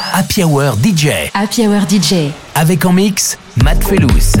Happy Hour DJ. Happy Hour DJ. Avec en mix, Matt Felous.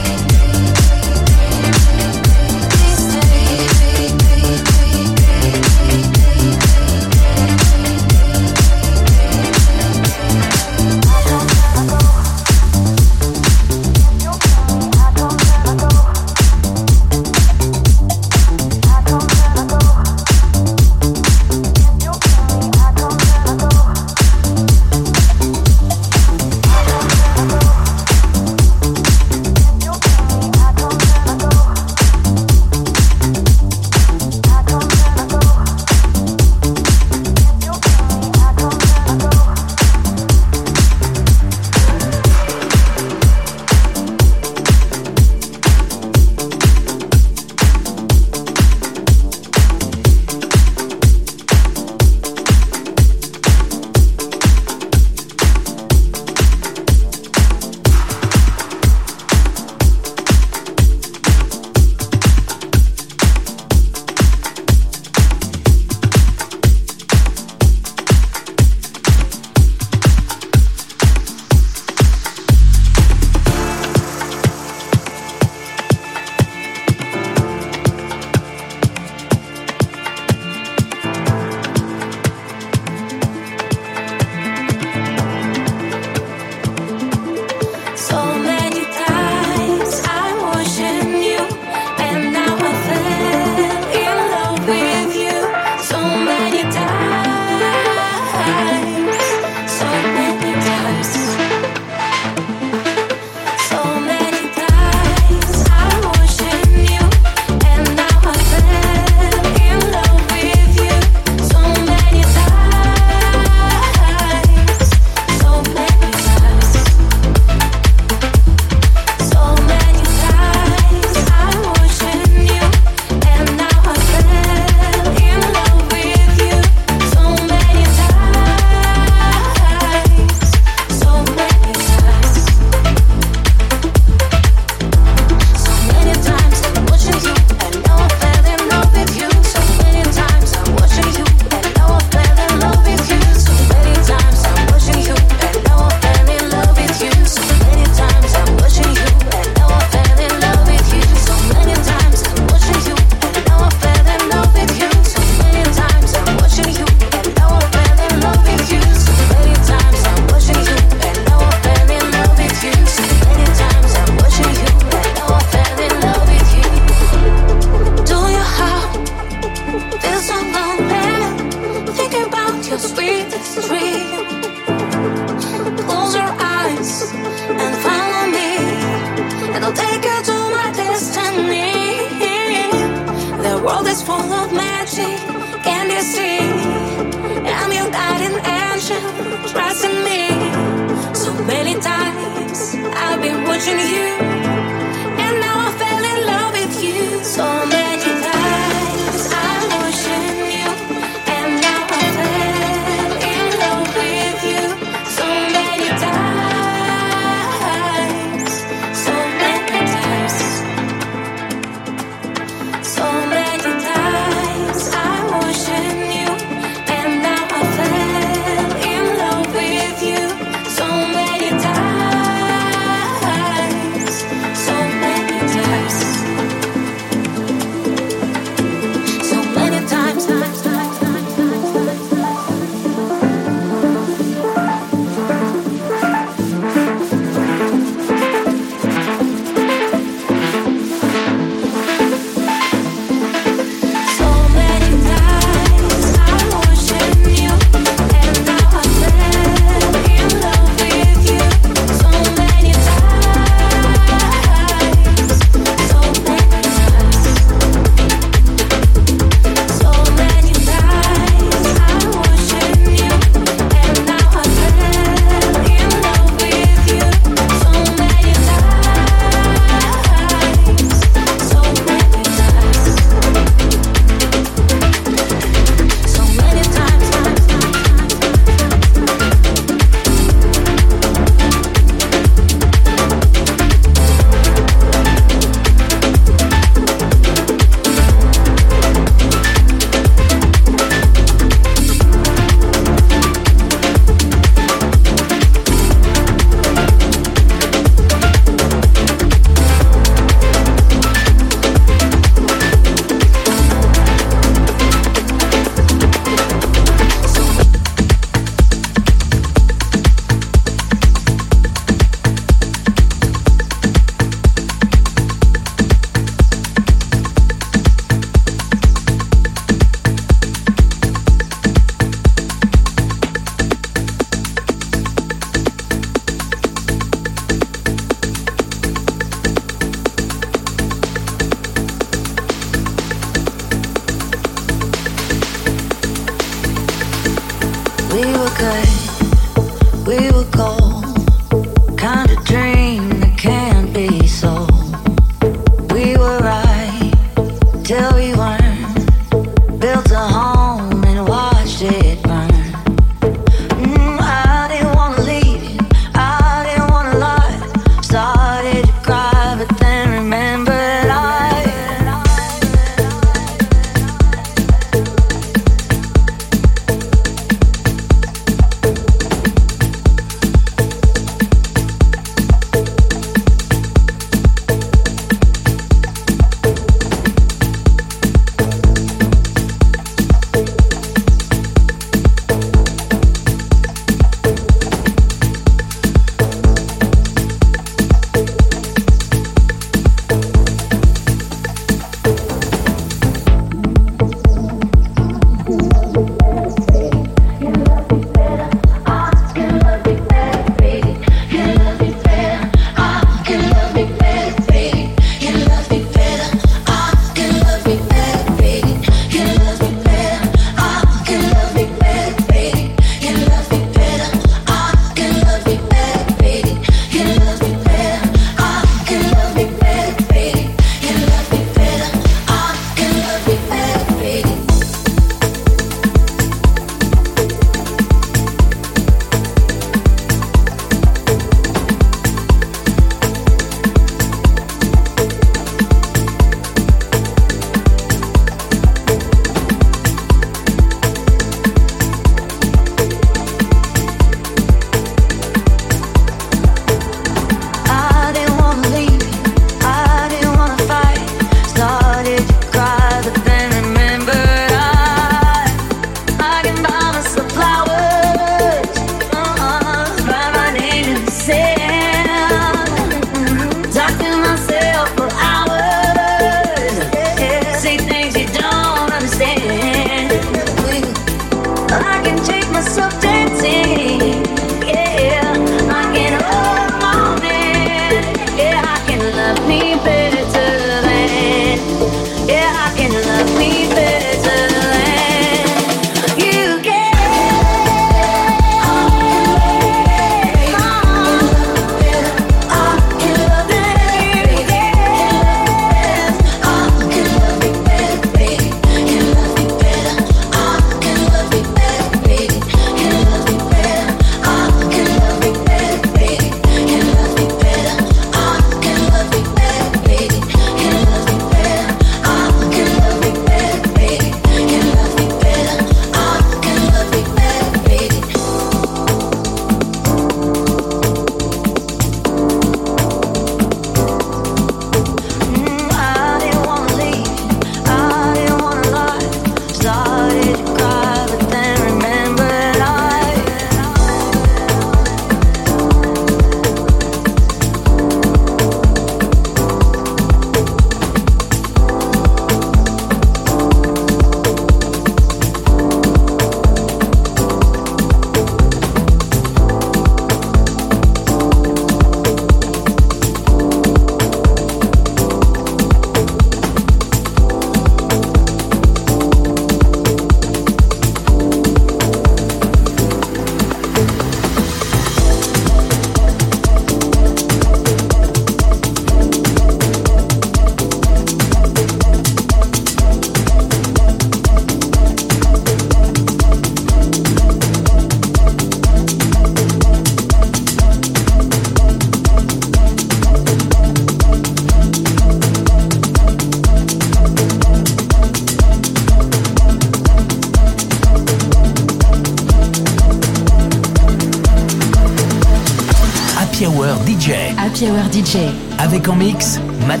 Happy DJ. Avec en mix, Matt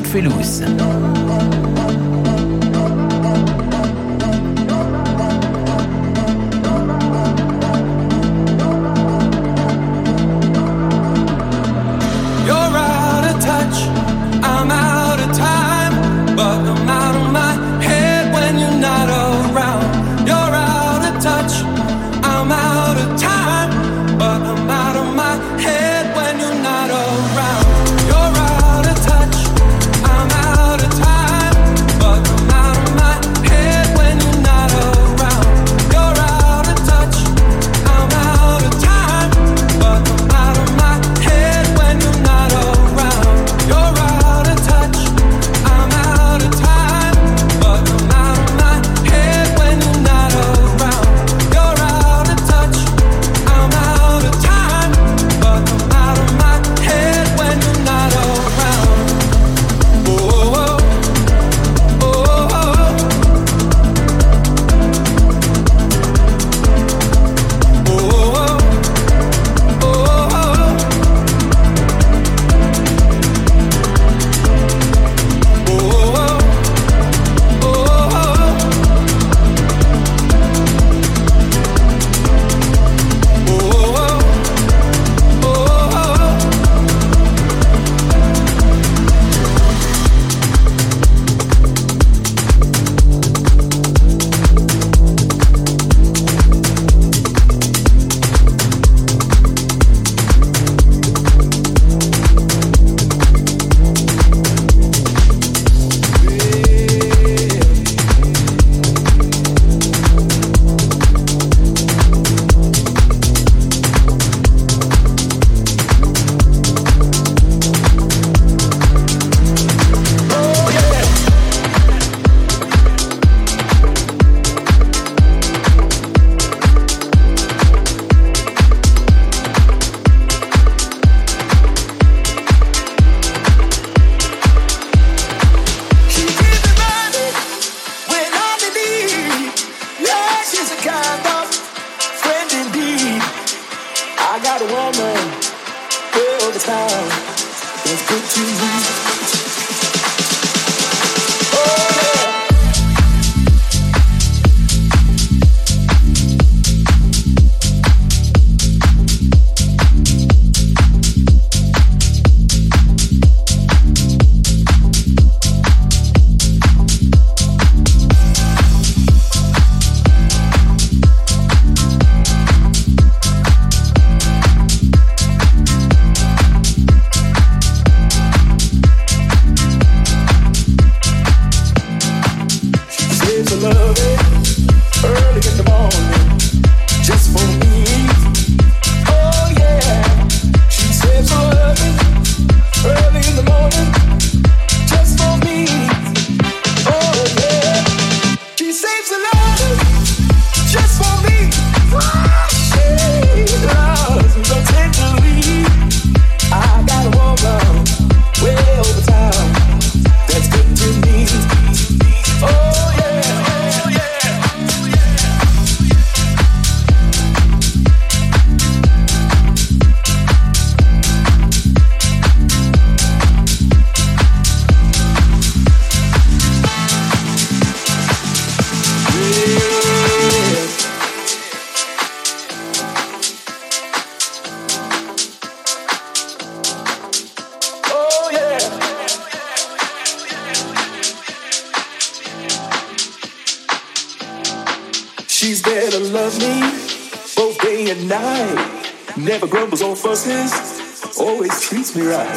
treats me right.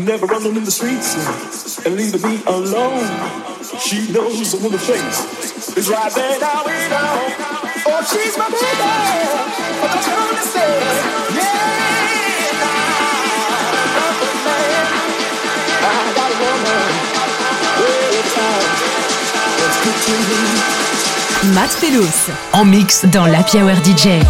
Never in the streets and me alone. She knows I'm the face. It's right oh, Matt en mix dans la Hour DJ.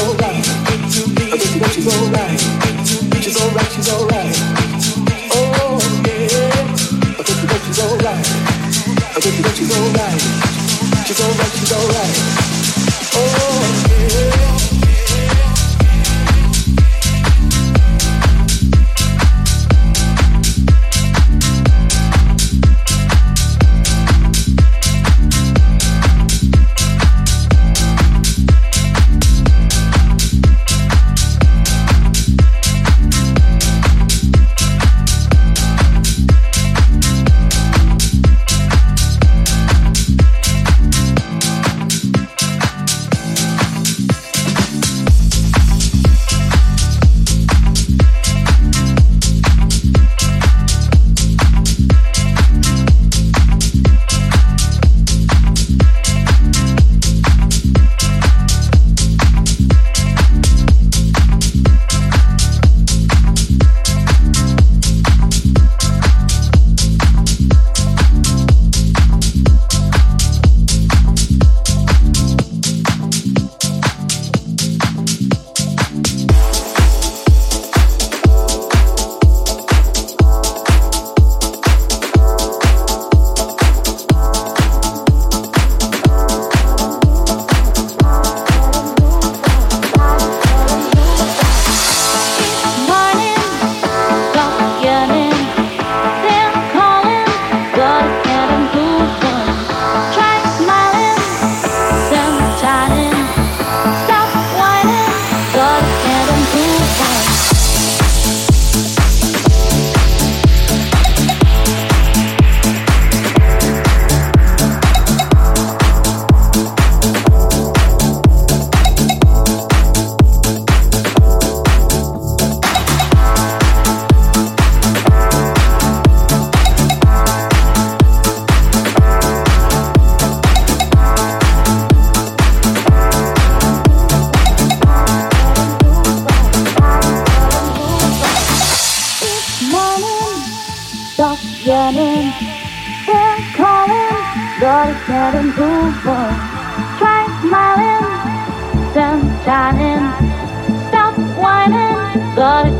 alright. She's alright. She's alright. She's alright. Oh yeah. I think that she's alright. I think that she's alright. She's alright. She's alright. and over. Try smiling, sun shining. Stop whining, gotta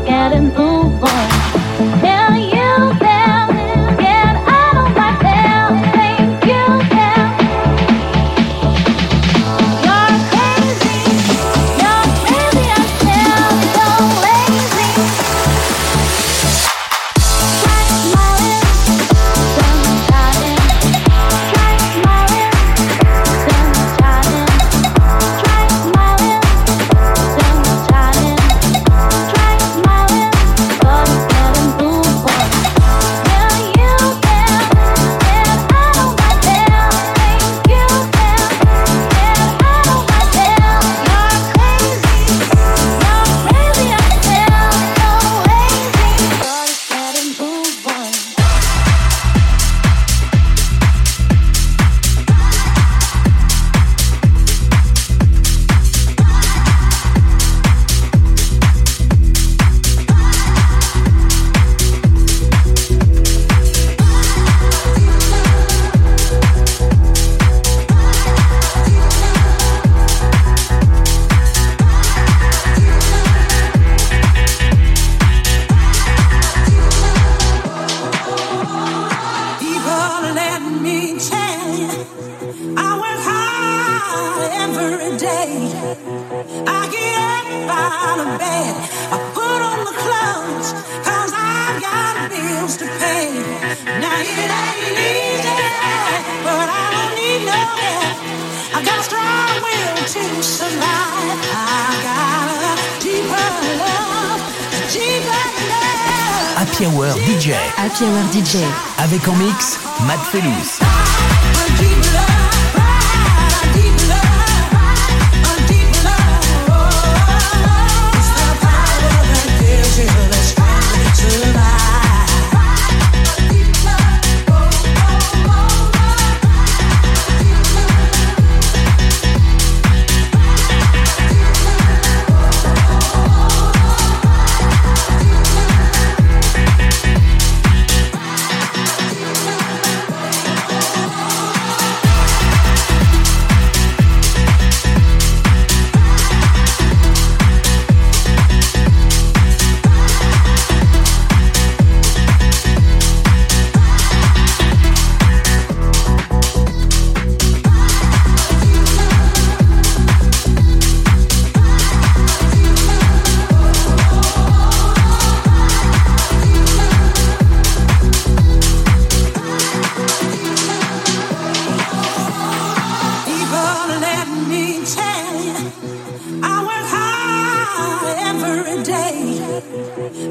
every day.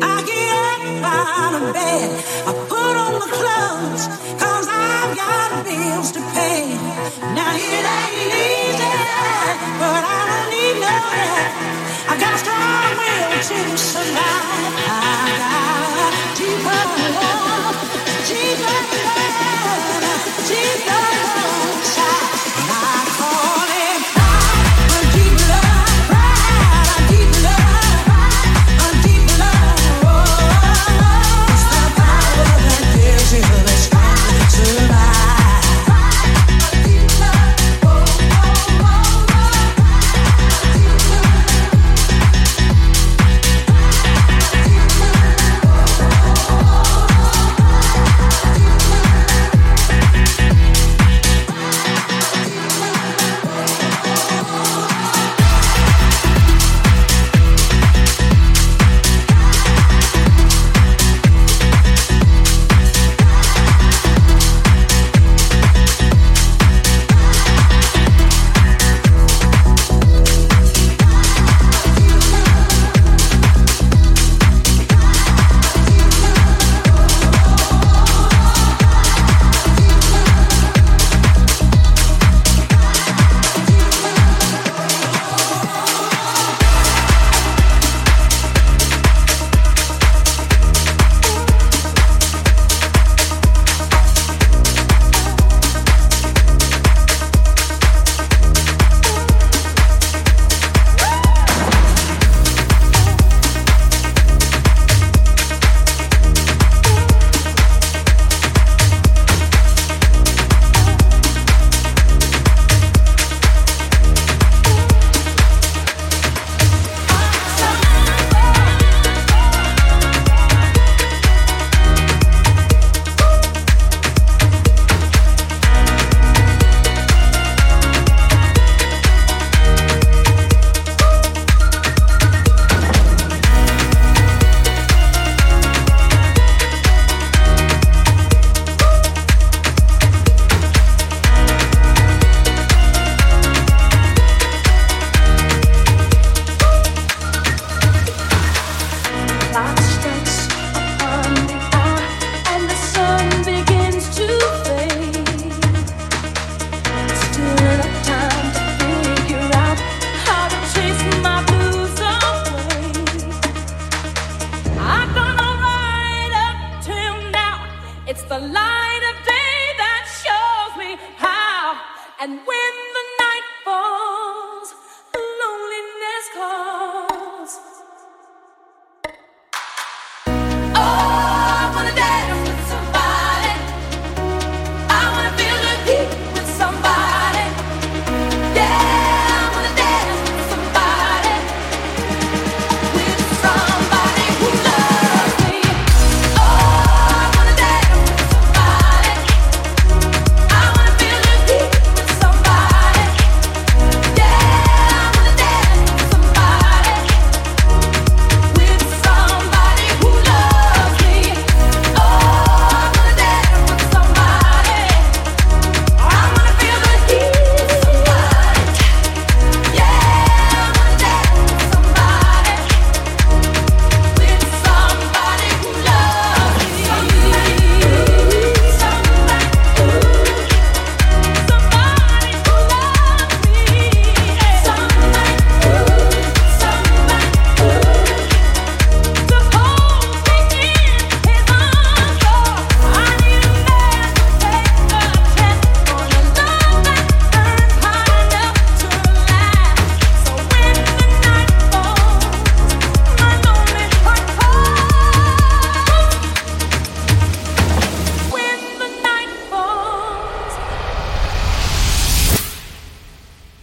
I get up out of bed, I put on my clothes, cause I've got bills to pay. Now it ain't easy, but I don't need no help. I got a strong will to survive. I got deeper love, deeper love, deeper